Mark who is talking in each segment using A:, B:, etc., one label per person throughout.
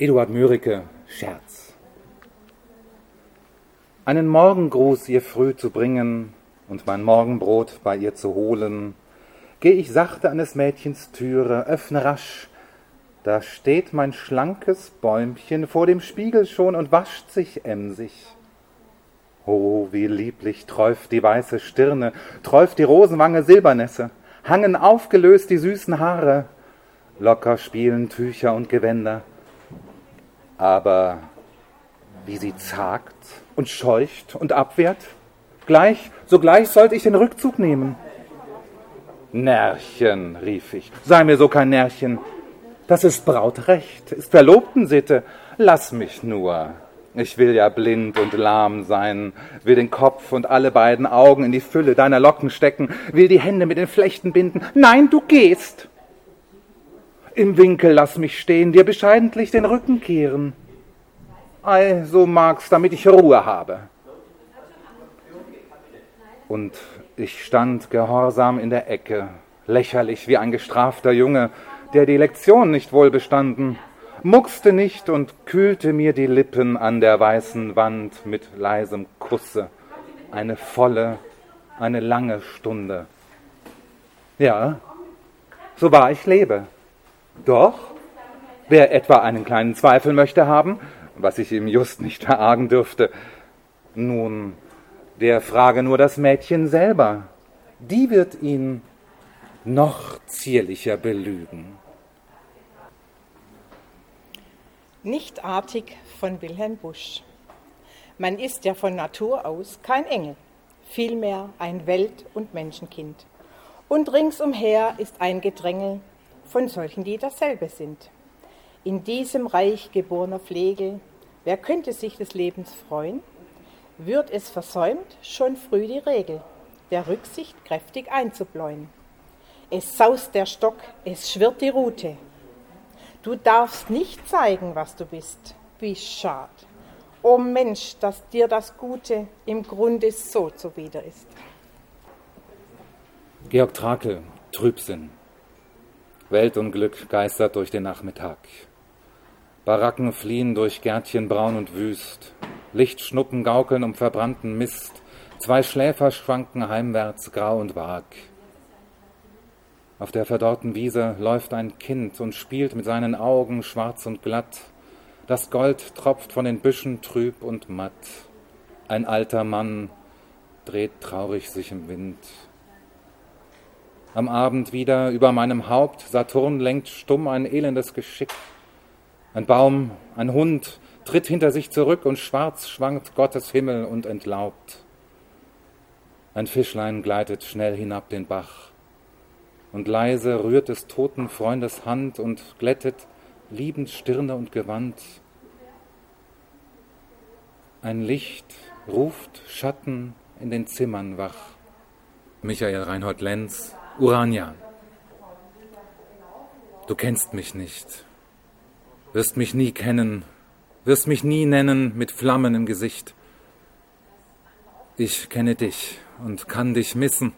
A: Eduard Mörike, Scherz. Einen Morgengruß ihr früh zu bringen und mein Morgenbrot bei ihr zu holen, geh ich sachte an des Mädchens Türe, öffne rasch, da steht mein schlankes Bäumchen vor dem Spiegel schon und wascht sich emsig. Oh, wie lieblich träuft die weiße Stirne, träuft die Rosenwange Silbernässe, hangen aufgelöst die süßen Haare, locker spielen Tücher und Gewänder, aber wie sie zagt und scheucht und abwehrt, gleich, sogleich sollte ich den Rückzug nehmen. Närrchen, rief ich, sei mir so kein Närrchen. Das ist Brautrecht, ist Verlobtensitte. Lass mich nur. Ich will ja blind und lahm sein, will den Kopf und alle beiden Augen in die Fülle deiner Locken stecken, will die Hände mit den Flechten binden. Nein, du gehst. Im Winkel lass mich stehen, dir bescheidentlich den Rücken kehren. Ei, so mag's, damit ich Ruhe habe. Und ich stand gehorsam in der Ecke, lächerlich wie ein gestrafter Junge, der die Lektion nicht wohl bestanden, muckste nicht und kühlte mir die Lippen an der weißen Wand mit leisem Kusse. Eine volle, eine lange Stunde. Ja, so wahr ich lebe. Doch, wer etwa einen kleinen Zweifel möchte haben, was ich ihm just nicht verargen dürfte, nun, der frage nur das Mädchen selber. Die wird ihn noch zierlicher belügen.
B: Nichtartig von Wilhelm Busch. Man ist ja von Natur aus kein Engel, vielmehr ein Welt- und Menschenkind. Und ringsumher ist ein Gedrängel von solchen, die dasselbe sind. In diesem Reich geborener Pflege, wer könnte sich des Lebens freuen? Wird es versäumt, schon früh die Regel der Rücksicht kräftig einzubläuen. Es saust der Stock, es schwirrt die Rute. Du darfst nicht zeigen, was du bist. Wie schad. O Mensch, dass dir das Gute im Grunde so zuwider ist.
A: Georg Trakel, Trübsinn. Weltunglück geistert durch den Nachmittag. Baracken fliehen durch Gärtchen braun und wüst. Lichtschnuppen gaukeln um verbrannten Mist. Zwei Schläfer schwanken heimwärts grau und vag. Auf der verdorrten Wiese läuft ein Kind und spielt mit seinen Augen schwarz und glatt. Das Gold tropft von den Büschen trüb und matt. Ein alter Mann dreht traurig sich im Wind. Am Abend wieder über meinem Haupt, Saturn lenkt stumm ein elendes Geschick. Ein Baum, ein Hund tritt hinter sich zurück und schwarz schwankt Gottes Himmel und entlaubt. Ein Fischlein gleitet schnell hinab den Bach und leise rührt des toten Freundes Hand und glättet liebend Stirne und Gewand. Ein Licht ruft Schatten in den Zimmern wach. Michael Reinhold Lenz, Urania. Du kennst mich nicht, wirst mich nie kennen, wirst mich nie nennen mit Flammen im Gesicht. Ich kenne dich und kann dich missen.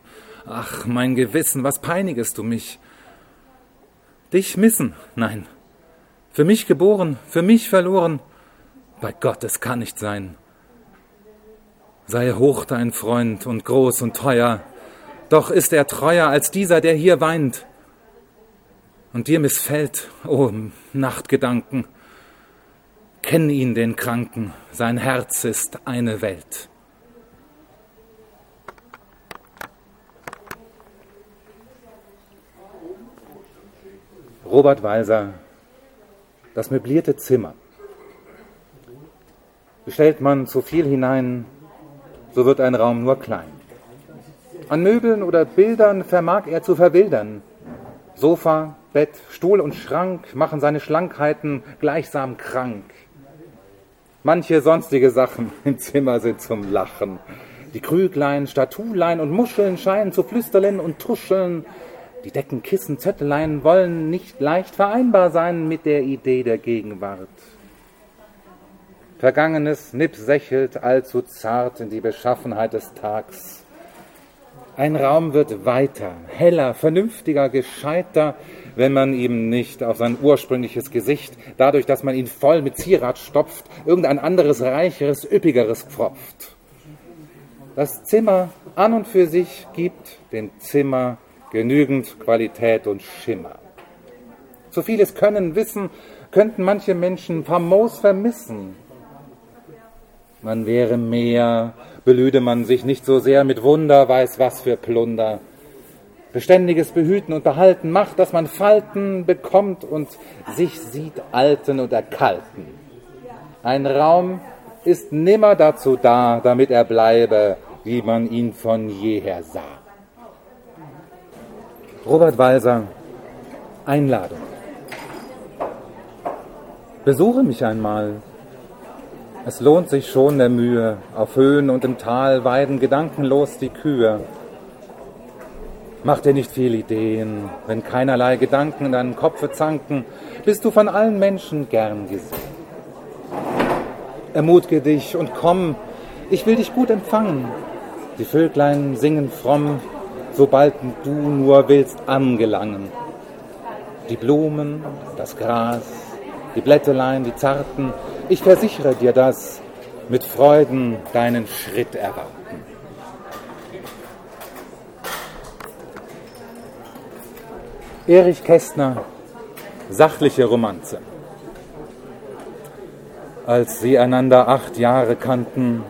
A: Ach, mein Gewissen, was peinigest du mich? Dich missen? Nein. Für mich geboren, für mich verloren. Bei Gott, es kann nicht sein. Sei hoch dein Freund und groß und teuer, doch ist er treuer als dieser, der hier weint. Und dir missfällt, o oh, Nachtgedanken, kenn ihn den Kranken, sein Herz ist eine Welt. Robert Walser, das möblierte Zimmer. Bestellt man zu viel hinein, so wird ein Raum nur klein. An Möbeln oder Bildern vermag er zu verwildern. Sofa, Bett, Stuhl und Schrank machen seine Schlankheiten gleichsam krank. Manche sonstige Sachen im Zimmer sind zum Lachen. Die Krüglein, Statulein und Muscheln scheinen zu flüsterlen und tuscheln. Die Decken, Kissen, Zettelein wollen nicht leicht vereinbar sein mit der Idee der Gegenwart. Vergangenes Nipp sächelt allzu zart in die Beschaffenheit des Tags. Ein Raum wird weiter, heller, vernünftiger, gescheiter, wenn man ihm nicht auf sein ursprüngliches Gesicht, dadurch, dass man ihn voll mit Zierat stopft, irgendein anderes, reicheres, üppigeres pfropft. Das Zimmer an und für sich gibt dem Zimmer genügend Qualität und Schimmer. So vieles Können, Wissen könnten manche Menschen famos vermissen. Man wäre mehr, belüde man sich nicht so sehr mit Wunder, weiß was für Plunder. Beständiges Behüten und Behalten macht, dass man Falten bekommt und sich sieht alten und erkalten. Ein Raum ist nimmer dazu da, damit er bleibe, wie man ihn von jeher sah. Robert Walser, Einladung. Besuche mich einmal. Es lohnt sich schon der Mühe. Auf Höhen und im Tal weiden gedankenlos die Kühe. Mach dir nicht viel Ideen, wenn keinerlei Gedanken in deinem Kopfe zanken, bist du von allen Menschen gern gesehen. Ermutige dich und komm, ich will dich gut empfangen. Die Vöglein singen fromm, sobald du nur willst angelangen. Die Blumen, das Gras, die Blätterlein, die Zarten, ich versichere dir das, mit Freuden deinen Schritt erwarten. Erich Kästner, sachliche Romanze. Als sie einander acht Jahre kannten,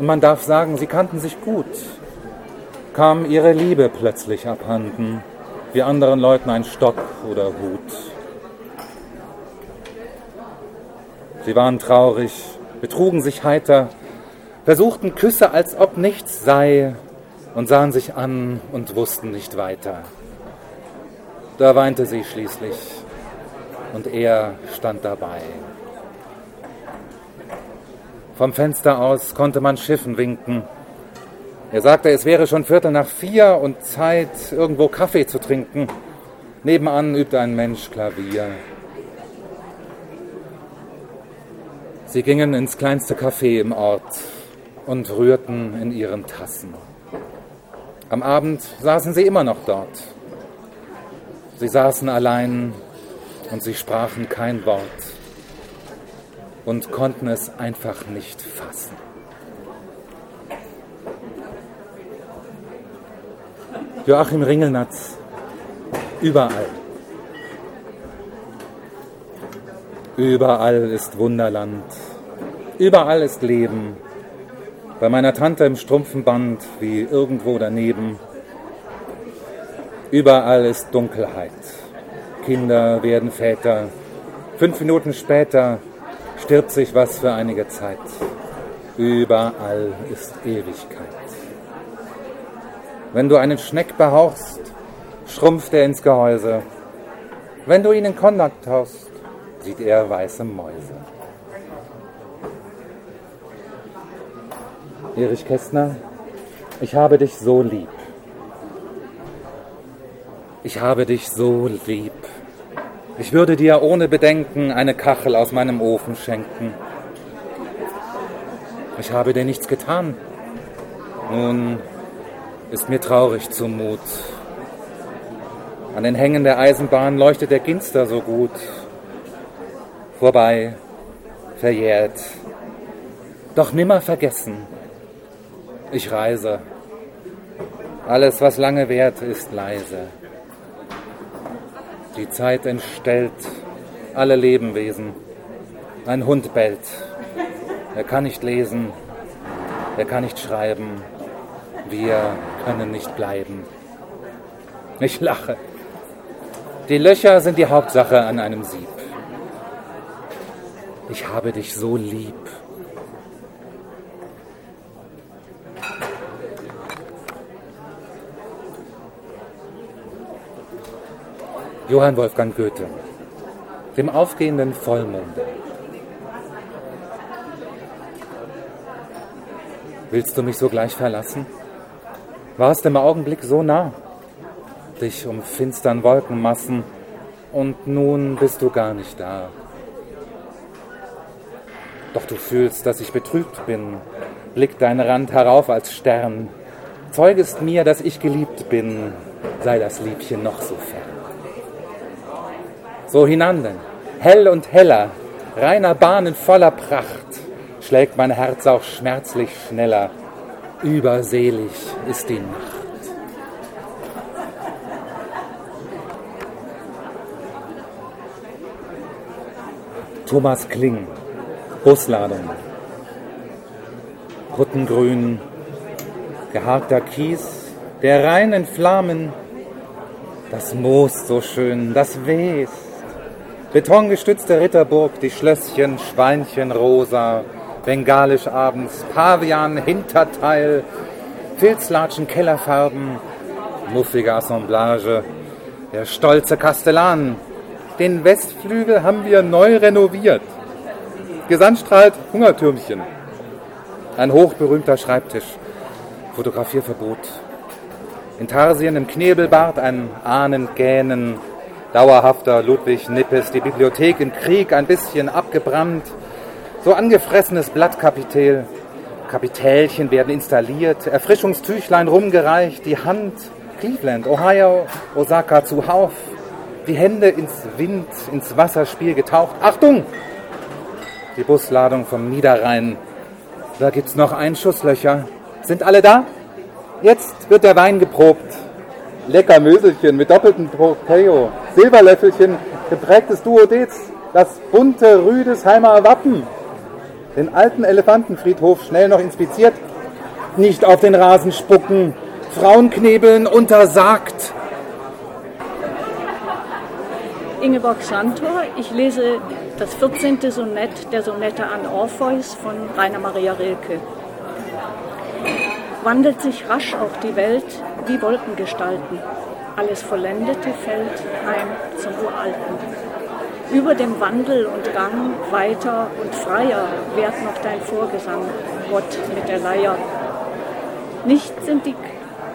A: und man darf sagen, sie kannten sich gut, kam ihre Liebe plötzlich abhanden, wie anderen Leuten ein Stock oder Hut. Sie waren traurig, betrugen sich heiter, versuchten Küsse, als ob nichts sei, und sahen sich an und wussten nicht weiter. Da weinte sie schließlich und er stand dabei. Vom Fenster aus konnte man Schiffen winken. Er sagte, es wäre schon Viertel nach vier und Zeit, irgendwo Kaffee zu trinken. Nebenan übte ein Mensch Klavier. Sie gingen ins kleinste Café im Ort und rührten in ihren Tassen. Am Abend saßen sie immer noch dort. Sie saßen allein und sie sprachen kein Wort und konnten es einfach nicht fassen. Joachim Ringelnatz, überall. Überall ist Wunderland, überall ist Leben. Bei meiner Tante im Strumpfenband wie irgendwo daneben Überall ist Dunkelheit. Kinder werden Väter. Fünf Minuten später stirbt sich was für einige Zeit. Überall ist Ewigkeit. Wenn du einen Schneck behauchst, schrumpft er ins Gehäuse. Wenn du ihn in Kontakt haust, sieht er weiße Mäuse. Erich Kästner, ich habe dich so lieb. Ich habe dich so lieb. Ich würde dir ohne Bedenken eine Kachel aus meinem Ofen schenken. Ich habe dir nichts getan. Nun ist mir traurig zumut. An den Hängen der Eisenbahn leuchtet der Ginster so gut. Vorbei, verjährt, doch nimmer vergessen. Ich reise. Alles, was lange währt, ist leise. Die Zeit entstellt alle Lebenwesen. Ein Hund bellt. Er kann nicht lesen. Er kann nicht schreiben. Wir können nicht bleiben. Ich lache. Die Löcher sind die Hauptsache an einem Sieb. Ich habe dich so lieb. Johann Wolfgang Goethe, dem aufgehenden Vollmonde. Willst du mich so gleich verlassen? Warst im Augenblick so nah, dich um finstern Wolkenmassen, und nun bist du gar nicht da. Doch du fühlst, dass ich betrübt bin, blickt dein Rand herauf als Stern. zeugest mir, dass ich geliebt bin, sei das Liebchen noch so fern. So hinan denn, hell und heller, reiner Bahnen voller Pracht, schlägt mein Herz auch schmerzlich schneller, überselig ist die Nacht. Thomas Kling, Busladung, Ruttengrün, geharkter Kies, der Rhein in Flammen, das Moos so schön, das west, betongestützte Ritterburg, die Schlösschen, Schweinchen rosa, bengalisch abends, Pavian, Hinterteil, Filzlatschen, Kellerfarben, muffige Assemblage, der stolze Kastellan, den Westflügel haben wir neu renoviert. Gesandstrahlt Hungertürmchen. Ein hochberühmter Schreibtisch. Fotografierverbot. Intarsien im Knebelbart ein Ahnengähnen. Dauerhafter Ludwig Nippes. Die Bibliothek im Krieg ein bisschen abgebrannt. So angefressenes Blattkapitel. Kapitälchen werden installiert. Erfrischungstüchlein rumgereicht. Die Hand. Cleveland, Ohio, Osaka zuhauf die Hände ins Wind, ins Wasserspiel getaucht. Achtung! Die Busladung vom Niederrhein. Da gibt's noch Einschusslöcher. Sind alle da? Jetzt wird der Wein geprobt. Lecker Möselchen mit doppeltem Prokeo. Silberlöffelchen, geprägtes Duodez. Das bunte Rüdesheimer Wappen. Den alten Elefantenfriedhof schnell noch inspiziert. Nicht auf den Rasen spucken. Frauenknebeln untersagt.
C: Ingeborg Santor. Ich lese das 14. Sonett der Sonette an Orpheus von Rainer Maria Rilke. Wandelt sich rasch auch die Welt wie Wolkengestalten. Alles Vollendete fällt heim zum Uralten. Über dem Wandel und Gang weiter und freier währt noch dein Vorgesang, Gott mit der Leier. Nicht sind die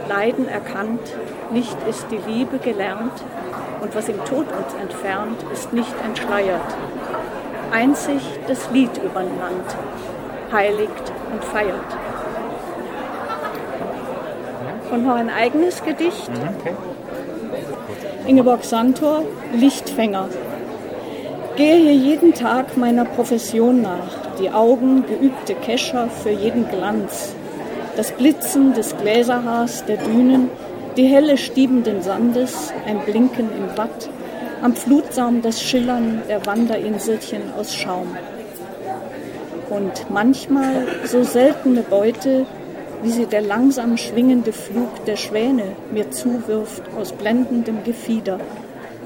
C: Leiden erkannt, nicht ist die Liebe gelernt, und was im Tod uns entfernt, ist nicht entschleiert. Einzig das Lied über Land heiligt und feiert. Und noch ein eigenes Gedicht. Mhm, okay. Ingeborg Santor, Lichtfänger. Gehe hier jeden Tag meiner Profession nach, die Augen geübte Kescher für jeden Glanz, das Blitzen des Gläserhaars der Dünen, die helle stiebenden Sandes, ein Blinken im Watt, am Flutsaum das Schillern der Wanderinselchen aus Schaum. Und manchmal so seltene Beute, wie sie der langsam schwingende Flug der Schwäne mir zuwirft aus blendendem Gefieder,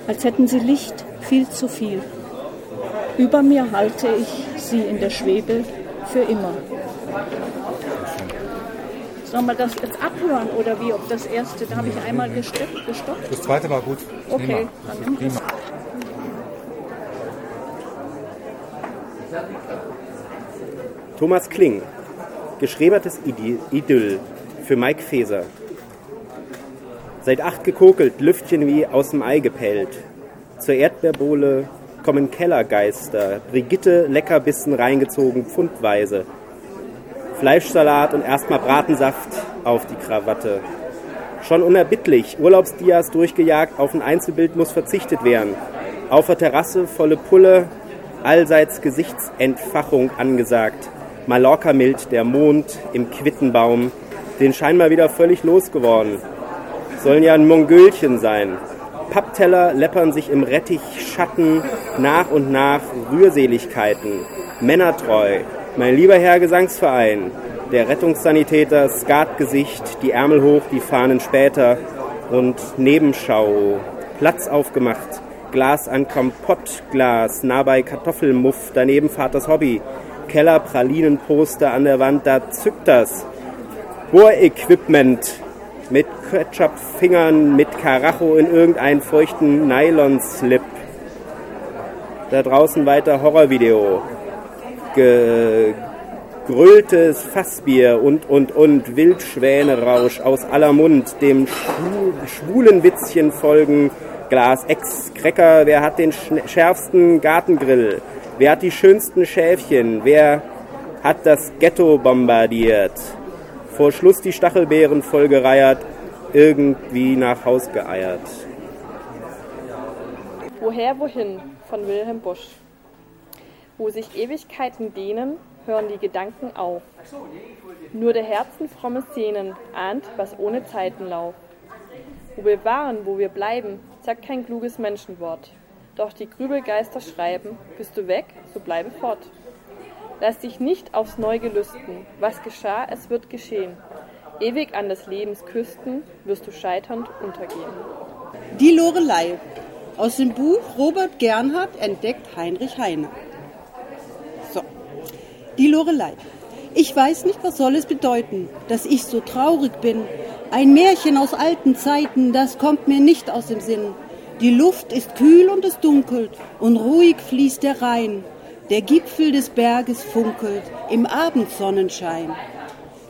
C: als hätten sie Licht viel zu viel. Über mir halte ich sie in der Schwebe für immer. Sollen wir das jetzt abhören oder wie? Ob das erste, da habe ich einmal gestoppt. gestoppt.
A: Das zweite war gut.
C: Okay, dann nimm das.
D: Thomas Kling, geschrebertes Idyll für Mike Feser. Seit acht gekokelt, Lüftchen wie aus dem Ei gepellt. Zur Erdbeerbohle kommen Kellergeister, Brigitte Leckerbissen reingezogen, pfundweise. Fleischsalat und erstmal Bratensaft auf die Krawatte. Schon unerbittlich, Urlaubsdias durchgejagt, auf ein Einzelbild muss verzichtet werden. Auf der Terrasse volle Pulle, allseits Gesichtsentfachung angesagt. Mallorca mild, der Mond im Quittenbaum, den scheinbar wieder völlig losgeworden. Sollen ja ein Mongölchen sein. Pappteller läppern sich im Rettichschatten nach und nach Rührseligkeiten. Männertreu, mein lieber Herr Gesangsverein, der Rettungssanitäter, Skatgesicht, die Ärmel hoch, die Fahnen später und Nebenschau, Platz aufgemacht, Glas an Kompottglas, nah bei Kartoffelmuff, daneben Vaters Hobby, Keller, Pralinenposter an der Wand, da zückt das. Bohrequipment mit Ketchup-Fingern, mit Karacho in irgendeinen feuchten Nylon-Slip. Da draußen weiter Horrorvideo gegrülltes Fassbier und, und, und Wildschwänerausch aus aller Mund, dem schwulen Witzchen folgen Glas Ex Cracker, wer hat den schärfsten Gartengrill, wer hat die schönsten Schäfchen, wer hat das Ghetto bombardiert, vor Schluss die Stachelbeeren vollgereiert, irgendwie nach Haus geeiert.
E: Woher, wohin von Wilhelm Busch. Wo sich Ewigkeiten dehnen, hören die Gedanken auf. Nur der Herzen fromme Szenen ahnt, was ohne Zeitenlauf. Wo wir waren, wo wir bleiben, sagt kein kluges Menschenwort. Doch die Grübelgeister schreiben, bist du weg, so bleibe fort. Lass dich nicht aufs Neu gelüsten, was geschah, es wird geschehen. Ewig an des Lebens Küsten wirst du scheiternd untergehen.
F: Die Lorelei aus dem Buch Robert Gernhardt entdeckt Heinrich Heine. So, die Lorelei. Ich weiß nicht, was soll es bedeuten, dass ich so traurig bin. Ein Märchen aus alten Zeiten, das kommt mir nicht aus dem Sinn. Die Luft ist kühl und es dunkelt und ruhig fließt der Rhein. Der Gipfel des Berges funkelt im Abendsonnenschein.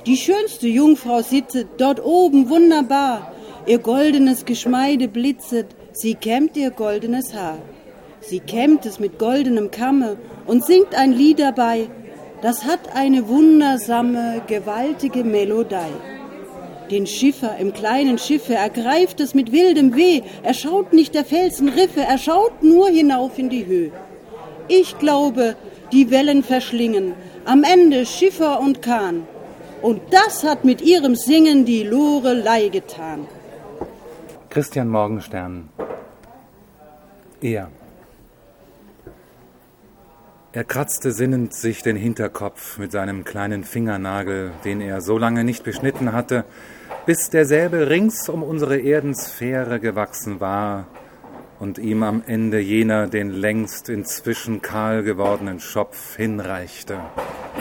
F: Die schönste Jungfrau sitzt dort oben wunderbar. Ihr goldenes Geschmeide blitzet, sie kämmt ihr goldenes Haar. Sie kämmt es mit goldenem Kamme und singt ein Lied dabei. Das hat eine wundersame, gewaltige Melodie. Den Schiffer im kleinen Schiffe ergreift es mit wildem Weh. Er schaut nicht der Felsen Riffe, er schaut nur hinauf in die Höhe. Ich glaube, die Wellen verschlingen, am Ende Schiffer und Kahn. Und das hat mit ihrem Singen die Lorelei getan.
A: Christian Morgenstern. Er. Er kratzte sinnend sich den Hinterkopf mit seinem kleinen Fingernagel, den er so lange nicht beschnitten hatte, bis derselbe rings um unsere Erdensphäre gewachsen war und ihm am Ende jener den längst inzwischen kahl gewordenen Schopf hinreichte,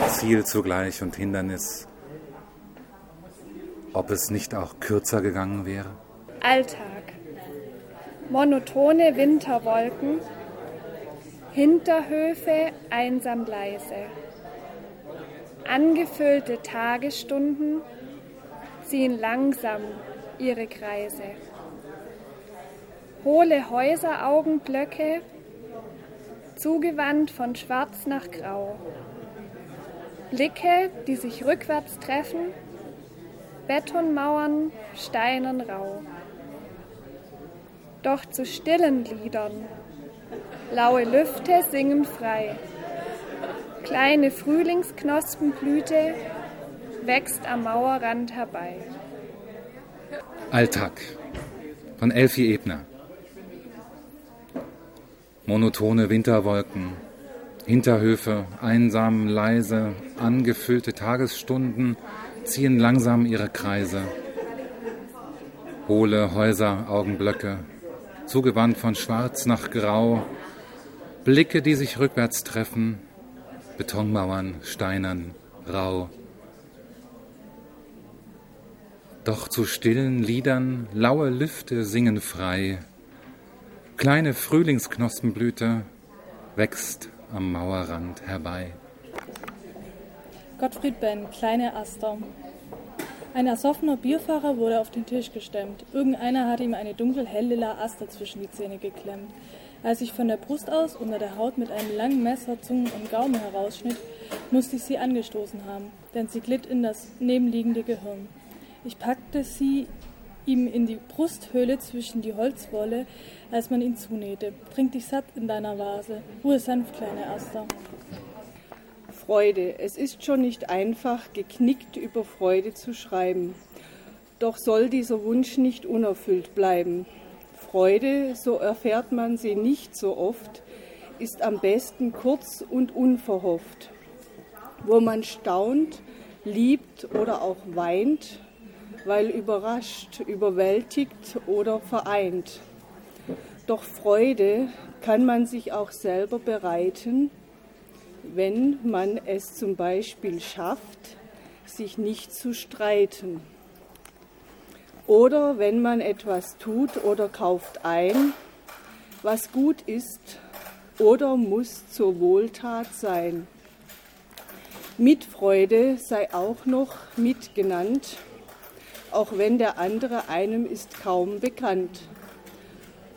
A: Ziel zugleich und Hindernis. Ob es nicht auch kürzer gegangen wäre?
G: Alltag. Monotone Winterwolken Hinterhöfe einsam leise. Angefüllte Tagesstunden ziehen langsam ihre Kreise. Hohle Häuseraugenblöcke, zugewandt von schwarz nach grau. Blicke, die sich rückwärts treffen, Betonmauern, Steinen rau. Doch zu stillen Liedern Laue Lüfte singen frei. Kleine Frühlingsknospenblüte wächst am Mauerrand herbei.
A: Alltag von Elfie Ebner. Monotone Winterwolken, Hinterhöfe, einsam, leise, angefüllte Tagesstunden ziehen langsam ihre Kreise. Hohle Häuser, Augenblöcke, zugewandt von schwarz nach grau, Blicke, die sich rückwärts treffen, Betonmauern, steinern, rau. Doch zu stillen Liedern laue Lüfte singen frei. Kleine Frühlingsknospenblüte wächst am Mauerrand herbei.
H: Gottfried Benn, kleine Aster. Ein ersoffener Bierfahrer wurde auf den Tisch gestemmt. Irgendeiner hatte ihm eine dunkel-hell-lila Aster zwischen die Zähne geklemmt. Als ich von der Brust aus unter der Haut mit einem langen Messer Zungen und Gaumen herausschnitt, musste ich sie angestoßen haben, denn sie glitt in das nebenliegende Gehirn. Ich packte sie ihm in die Brusthöhle zwischen die Holzwolle, als man ihn zunähte. Trink dich satt in deiner Vase. Ruhe sanft, kleine Aster.
I: Freude. Es ist schon nicht einfach, geknickt über Freude zu schreiben. Doch soll dieser Wunsch nicht unerfüllt bleiben. Freude, so erfährt man sie nicht so oft, ist am besten kurz und unverhofft, wo man staunt, liebt oder auch weint, weil überrascht, überwältigt oder vereint. Doch Freude kann man sich auch selber bereiten, wenn man es zum Beispiel schafft, sich nicht zu streiten. Oder wenn man etwas tut oder kauft ein, was gut ist oder muss zur Wohltat sein. Mitfreude sei auch noch mitgenannt, auch wenn der andere einem ist kaum bekannt.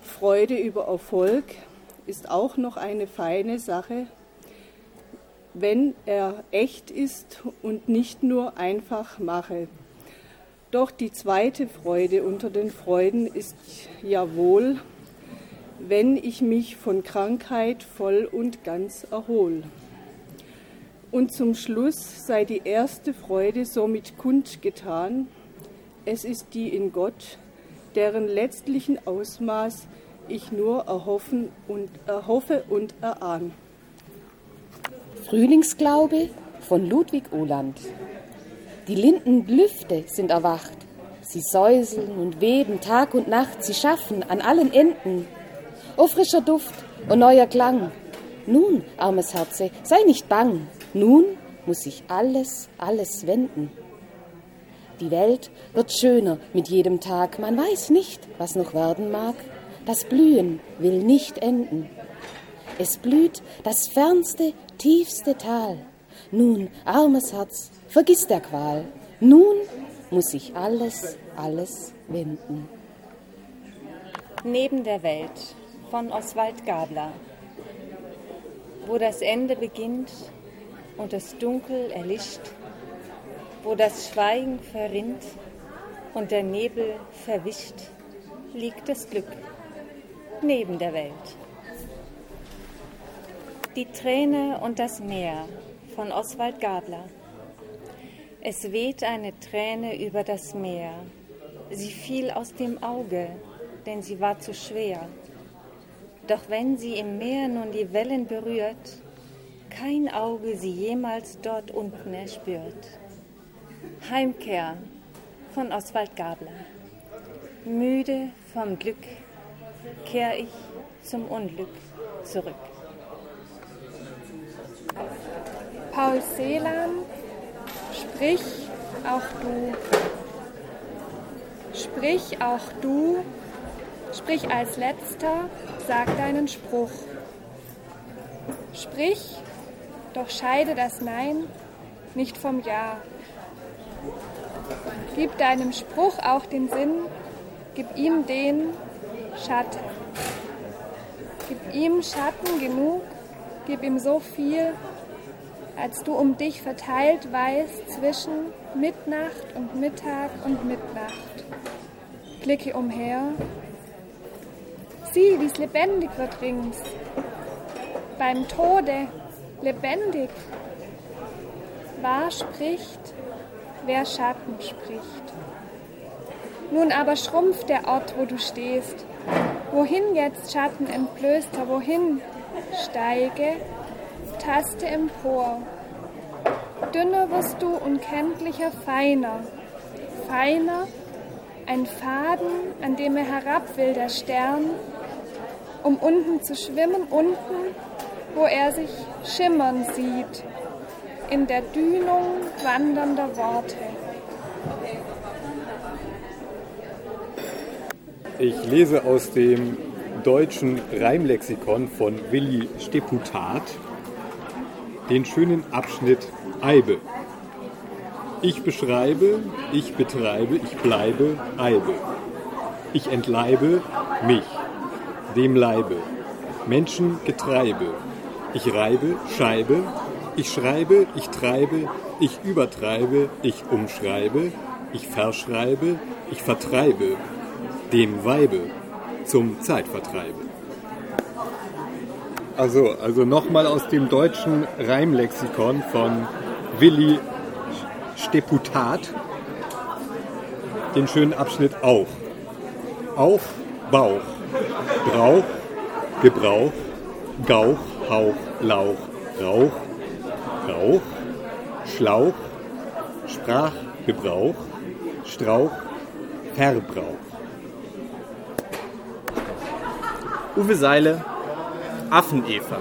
I: Freude über Erfolg ist auch noch eine feine Sache, wenn er echt ist und nicht nur einfach mache. Doch die zweite Freude unter den Freuden ist ja wohl, wenn ich mich von Krankheit voll und ganz erhol. Und zum Schluss sei die erste Freude somit kundgetan, es ist die in Gott, deren letztlichen Ausmaß ich nur erhoffen und erhoffe und erahn.
J: Frühlingsglaube von Ludwig Ohland. Die linden Lüfte sind erwacht. Sie säuseln und weben Tag und Nacht, sie schaffen an allen Enden. O frischer Duft und neuer Klang. Nun, armes Herze, sei nicht bang. Nun muss sich alles, alles wenden. Die Welt wird schöner mit jedem Tag. Man weiß nicht, was noch werden mag. Das Blühen will nicht enden. Es blüht das fernste, tiefste Tal. Nun, armes Herz, vergiss der Qual. Nun muss sich alles, alles wenden.
K: Neben der Welt von Oswald Gabler. Wo das Ende beginnt und das Dunkel erlischt, wo das Schweigen verrinnt und der Nebel verwischt, liegt das Glück neben der Welt. Die Träne und das Meer von Oswald Gabler. Es weht eine Träne über das Meer. Sie fiel aus dem Auge, denn sie war zu schwer. Doch wenn sie im Meer nun die Wellen berührt, kein Auge sie jemals dort unten erspürt. Heimkehr von Oswald Gabler. Müde vom Glück kehr ich zum Unglück zurück.
G: Paul Celan, sprich auch du. Sprich auch du, sprich als letzter, sag deinen Spruch. Sprich, doch scheide das Nein nicht vom Ja. Gib deinem Spruch auch den Sinn, gib ihm den Schatten. Gib ihm Schatten genug, gib ihm so viel, als du um dich verteilt weißt zwischen Mitnacht und Mittag und Mitnacht. Blicke umher, sieh, wie's lebendig wird rings. Beim Tode lebendig. Wahr spricht, wer Schatten spricht. Nun aber schrumpft der Ort, wo du stehst. Wohin jetzt Schatten entblößter, wohin? Steige, taste empor. Dünner wirst du unkenntlicher, feiner. Feiner, ein Faden, an dem er herab will, der Stern, um unten zu schwimmen, unten, wo er sich schimmern sieht, in der Dünung wandernder Worte.
L: Ich lese aus dem deutschen Reimlexikon von Willi Steputat den schönen Abschnitt Eibe. Ich beschreibe, ich betreibe, ich bleibe, Eibe. Ich entleibe mich, dem Leibe, Menschen Getreibe. Ich reibe, Scheibe, ich schreibe, ich treibe, ich übertreibe, ich umschreibe, ich verschreibe, ich vertreibe, dem Weibe zum Zeitvertreibe. Also, also nochmal aus dem deutschen Reimlexikon von Willi Steputat den schönen Abschnitt auf. Auf, Bauch, Brauch, Gebrauch, Gauch, Hauch, Lauch, Rauch, Rauch, Schlauch, Sprachgebrauch, Strauch, Verbrauch.
M: Uwe Seile, Affeneva.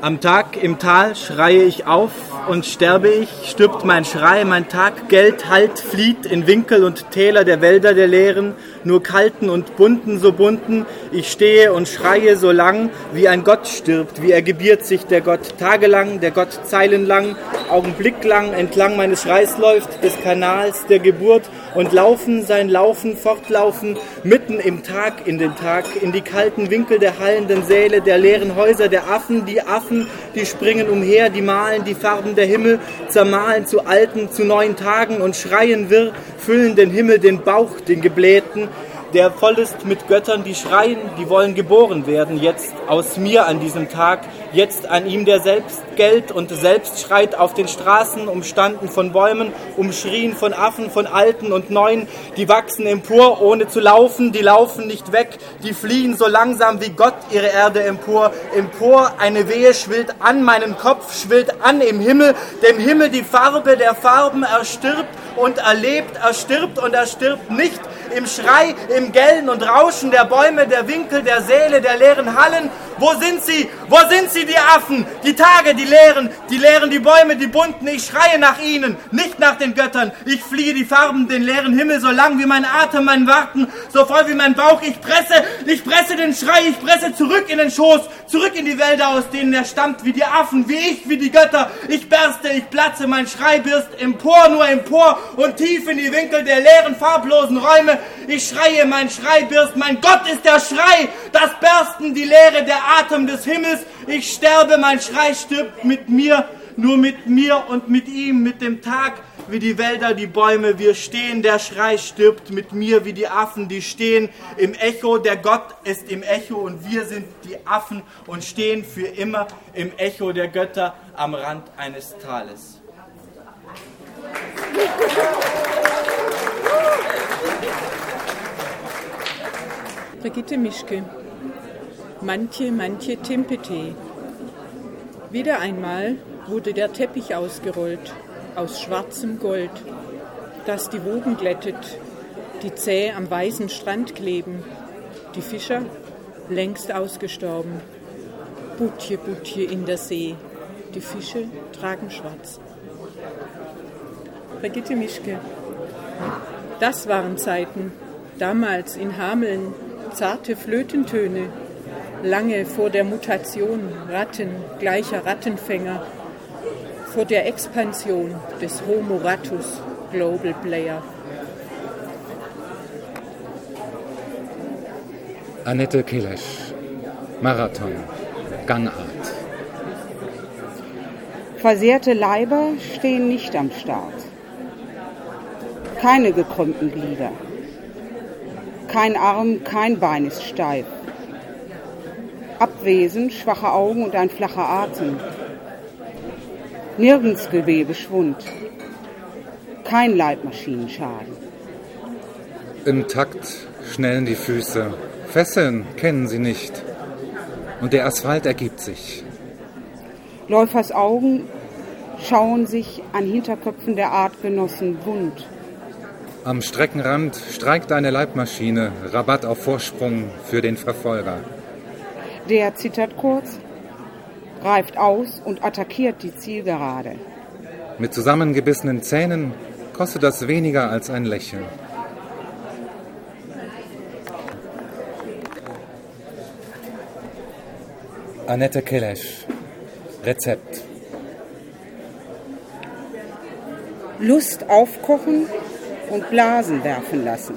M: Am Tag im Tal schreie ich auf und sterbe ich, stirbt mein Schrei, mein Tag, Geld, Halt, flieht in Winkel und Täler der Wälder der Leeren, nur kalten und bunten, so bunten, ich stehe und schreie so lang, wie ein Gott stirbt, wie er gebiert sich der Gott tagelang, der Gott zeilenlang, augenblicklang entlang meines Schreis läuft, des Kanals der Geburt, und laufen sein Laufen fortlaufen, mitten im Tag, in den Tag, in die kalten Winkel der hallenden Säle, der leeren Häuser der Affen, die Affen, die springen umher, die malen die Farben der Himmel, zermahlen zu alten, zu neuen Tagen und schreien wirr, füllen den Himmel, den Bauch, den Geblähten, der voll ist mit Göttern, die schreien, die wollen geboren werden, jetzt aus mir an diesem Tag, jetzt an ihm, der selbst Geld und selbst schreit auf den Straßen, umstanden von Bäumen, umschrien von Affen, von Alten und Neuen, die wachsen empor, ohne zu laufen, die laufen nicht weg, die fliehen so langsam wie Gott ihre Erde empor, empor, eine Wehe schwillt an meinen Kopf, schwillt an im Himmel, dem Himmel die Farbe der Farben erstirbt und erlebt, erstirbt und erstirbt nicht, im Schrei, im Gellen und Rauschen der Bäume, der Winkel, der Säle, der leeren Hallen. Wo sind sie? Wo sind sie, die Affen? Die Tage, die leeren, die leeren, die Bäume, die bunten. Ich schreie nach ihnen, nicht nach den Göttern. Ich fliehe die Farben, den leeren Himmel, so lang wie mein Atem, mein Warten, so voll wie mein Bauch. Ich presse, ich presse den Schrei, ich presse zurück in den Schoß, zurück in die Wälder, aus denen er stammt, wie die Affen, wie ich, wie die Götter. Ich berste, ich platze, mein Schrei birst empor, nur empor und tief in die Winkel der leeren, farblosen Räume. Ich schreie, mein Schrei birst, mein Gott ist der Schrei, das Bersten, die Leere, der Atem des Himmels. Ich sterbe, mein Schrei stirbt mit mir, nur mit mir und mit ihm, mit dem Tag, wie die Wälder, die Bäume, wir stehen, der Schrei stirbt mit mir wie die Affen, die stehen im Echo, der Gott ist im Echo und wir sind die Affen und stehen für immer im Echo der Götter am Rand eines Tales.
N: Brigitte Mischke. Manche, manche Timpete. Wieder einmal wurde der Teppich ausgerollt aus schwarzem Gold, das die Wogen glättet, die zäh am weißen Strand kleben, die Fischer längst ausgestorben. Butje, Butje in der See, die Fische tragen schwarz. Brigitte Mischke. Das waren Zeiten, damals in Hameln, zarte Flötentöne, lange vor der Mutation Ratten gleicher Rattenfänger, vor der Expansion des Homo Ratus Global Player.
A: Annette Kelesch, Marathon, Gangart.
O: Versehrte Leiber stehen nicht am Start. Keine gekrümmten Glieder. Kein Arm, kein Bein ist steif. Abwesend, schwache Augen und ein flacher Atem. Nirgends Gewebeschwund. Kein Leibmaschinenschaden.
A: Im Takt schnellen die Füße. Fesseln kennen sie nicht. Und der Asphalt ergibt sich.
O: Läufers Augen schauen sich an Hinterköpfen der Artgenossen wund.
A: Am Streckenrand streikt eine Leibmaschine, Rabatt auf Vorsprung für den Verfolger.
O: Der zittert kurz, greift aus und attackiert die Zielgerade.
A: Mit zusammengebissenen Zähnen kostet das weniger als ein Lächeln. Annette Kelesch, Rezept.
O: Lust aufkochen und Blasen werfen lassen.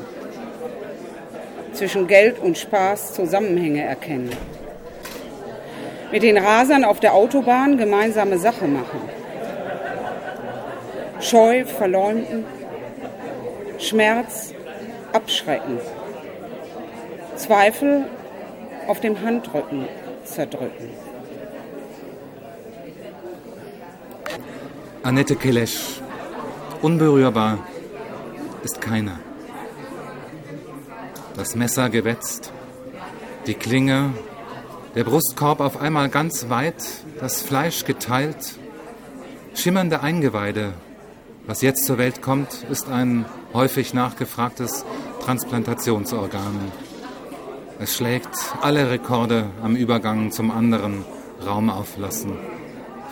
O: Zwischen Geld und Spaß Zusammenhänge erkennen. Mit den Rasern auf der Autobahn gemeinsame Sache machen. Scheu verleumden. Schmerz abschrecken. Zweifel auf dem Handrücken zerdrücken.
A: Annette Kelesch, unberührbar ist keiner. Das Messer gewetzt, die Klinge, der Brustkorb auf einmal ganz weit, das Fleisch geteilt, schimmernde Eingeweide. Was jetzt zur Welt kommt, ist ein häufig nachgefragtes Transplantationsorgan. Es schlägt alle Rekorde am Übergang zum anderen Raum auflassen,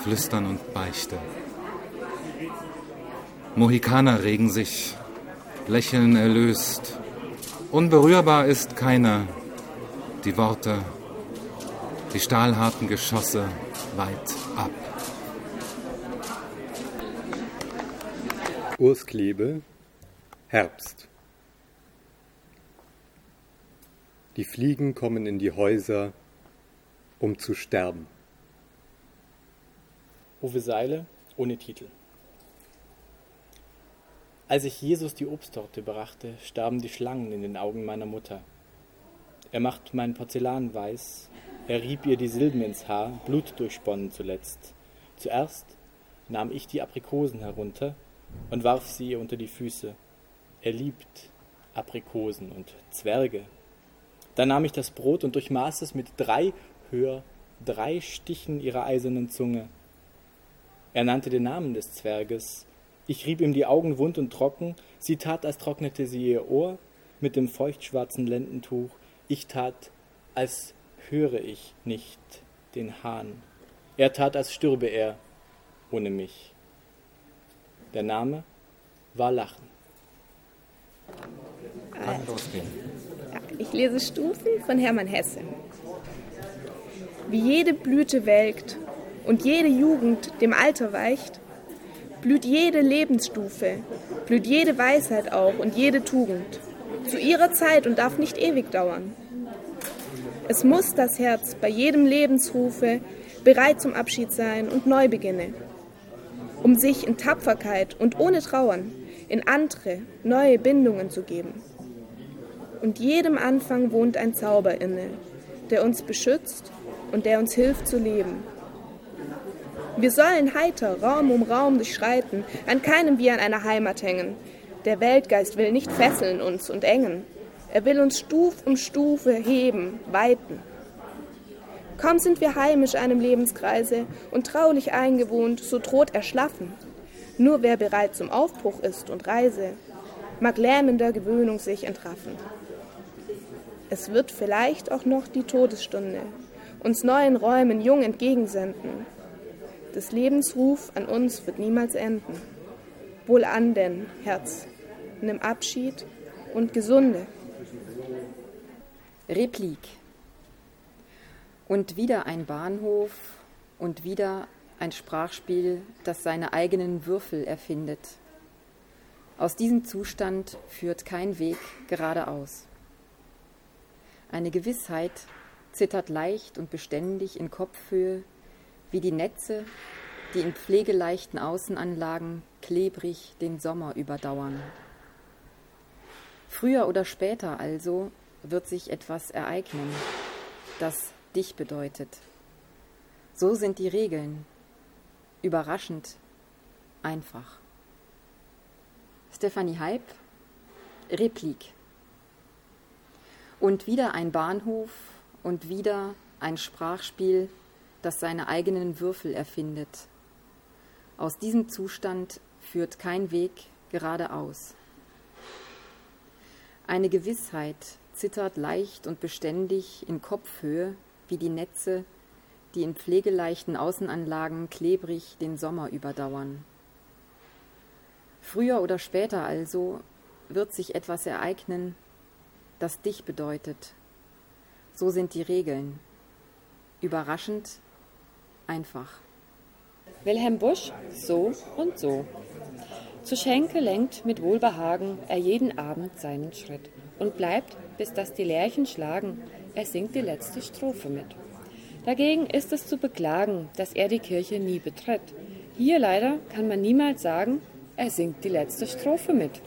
A: Flüstern und Beichte. Mohikaner regen sich, Lächeln erlöst. Unberührbar ist keiner. Die Worte, die stahlharten Geschosse weit ab.
L: Urs Klebe, Herbst. Die Fliegen kommen in die Häuser, um zu sterben.
P: Uwe Seile ohne Titel. Als ich Jesus die Obsttorte brachte, starben die Schlangen in den Augen meiner Mutter. Er macht mein Porzellan weiß, er rieb ihr die Silben ins Haar, Blut durchsponnen zuletzt. Zuerst nahm ich die Aprikosen herunter und warf sie ihr unter die Füße. Er liebt Aprikosen und Zwerge. Dann nahm ich das Brot und durchmaß es mit drei, höher, drei Stichen ihrer eisernen Zunge. Er nannte den Namen des Zwerges. Ich rieb ihm die Augen wund und trocken. Sie tat, als trocknete sie ihr Ohr mit dem feuchtschwarzen Lendentuch. Ich tat, als höre ich nicht den Hahn. Er tat, als stürbe er ohne mich. Der Name war Lachen.
Q: Kann losgehen. Ich lese Stufen von Hermann Hesse. Wie jede Blüte welkt und jede Jugend dem Alter weicht, blüht jede Lebensstufe, blüht jede Weisheit auch und jede Tugend zu ihrer Zeit und darf nicht ewig dauern. Es muss das Herz bei jedem Lebensrufe bereit zum Abschied sein und neu beginne, um sich in Tapferkeit und ohne Trauern in andere, neue Bindungen zu geben. Und jedem Anfang wohnt ein Zauber inne, der uns beschützt und der uns hilft zu leben. Wir sollen heiter Raum um Raum durchschreiten, an keinem wie an einer Heimat hängen. Der Weltgeist will nicht fesseln uns und engen. Er will uns Stuf um Stufe heben, weiten. Kaum sind wir heimisch einem Lebenskreise und traulich eingewohnt, so droht erschlaffen. Nur wer bereit zum Aufbruch ist und Reise, mag lähmender Gewöhnung sich entraffen. Es wird vielleicht auch noch die Todesstunde uns neuen Räumen jung entgegensenden. Des Lebens Ruf an uns wird niemals enden. Wohl an denn, Herz, nimm Abschied und Gesunde.
R: Replik. Und wieder ein Bahnhof und wieder ein Sprachspiel, das seine eigenen Würfel erfindet. Aus diesem Zustand führt kein Weg geradeaus. Eine Gewissheit zittert leicht und beständig in Kopfhöhe, wie die Netze, die in pflegeleichten Außenanlagen klebrig den Sommer überdauern. Früher oder später also wird sich etwas ereignen, das dich bedeutet. So sind die Regeln, überraschend einfach. Stephanie Heib, Replik. Und wieder ein Bahnhof und wieder ein Sprachspiel, das seine eigenen Würfel erfindet. Aus diesem Zustand führt kein Weg geradeaus. Eine Gewissheit zittert leicht und beständig in Kopfhöhe wie die Netze, die in pflegeleichten Außenanlagen klebrig den Sommer überdauern. Früher oder später also wird sich etwas ereignen, das dich bedeutet. So sind die Regeln. Überraschend, einfach.
S: Wilhelm Busch, so und so. Zu Schenke lenkt mit Wohlbehagen er jeden Abend seinen Schritt und bleibt, bis dass die Lerchen schlagen, er singt die letzte Strophe mit. Dagegen ist es zu beklagen, dass er die Kirche nie betritt. Hier leider kann man niemals sagen, er singt die letzte Strophe mit.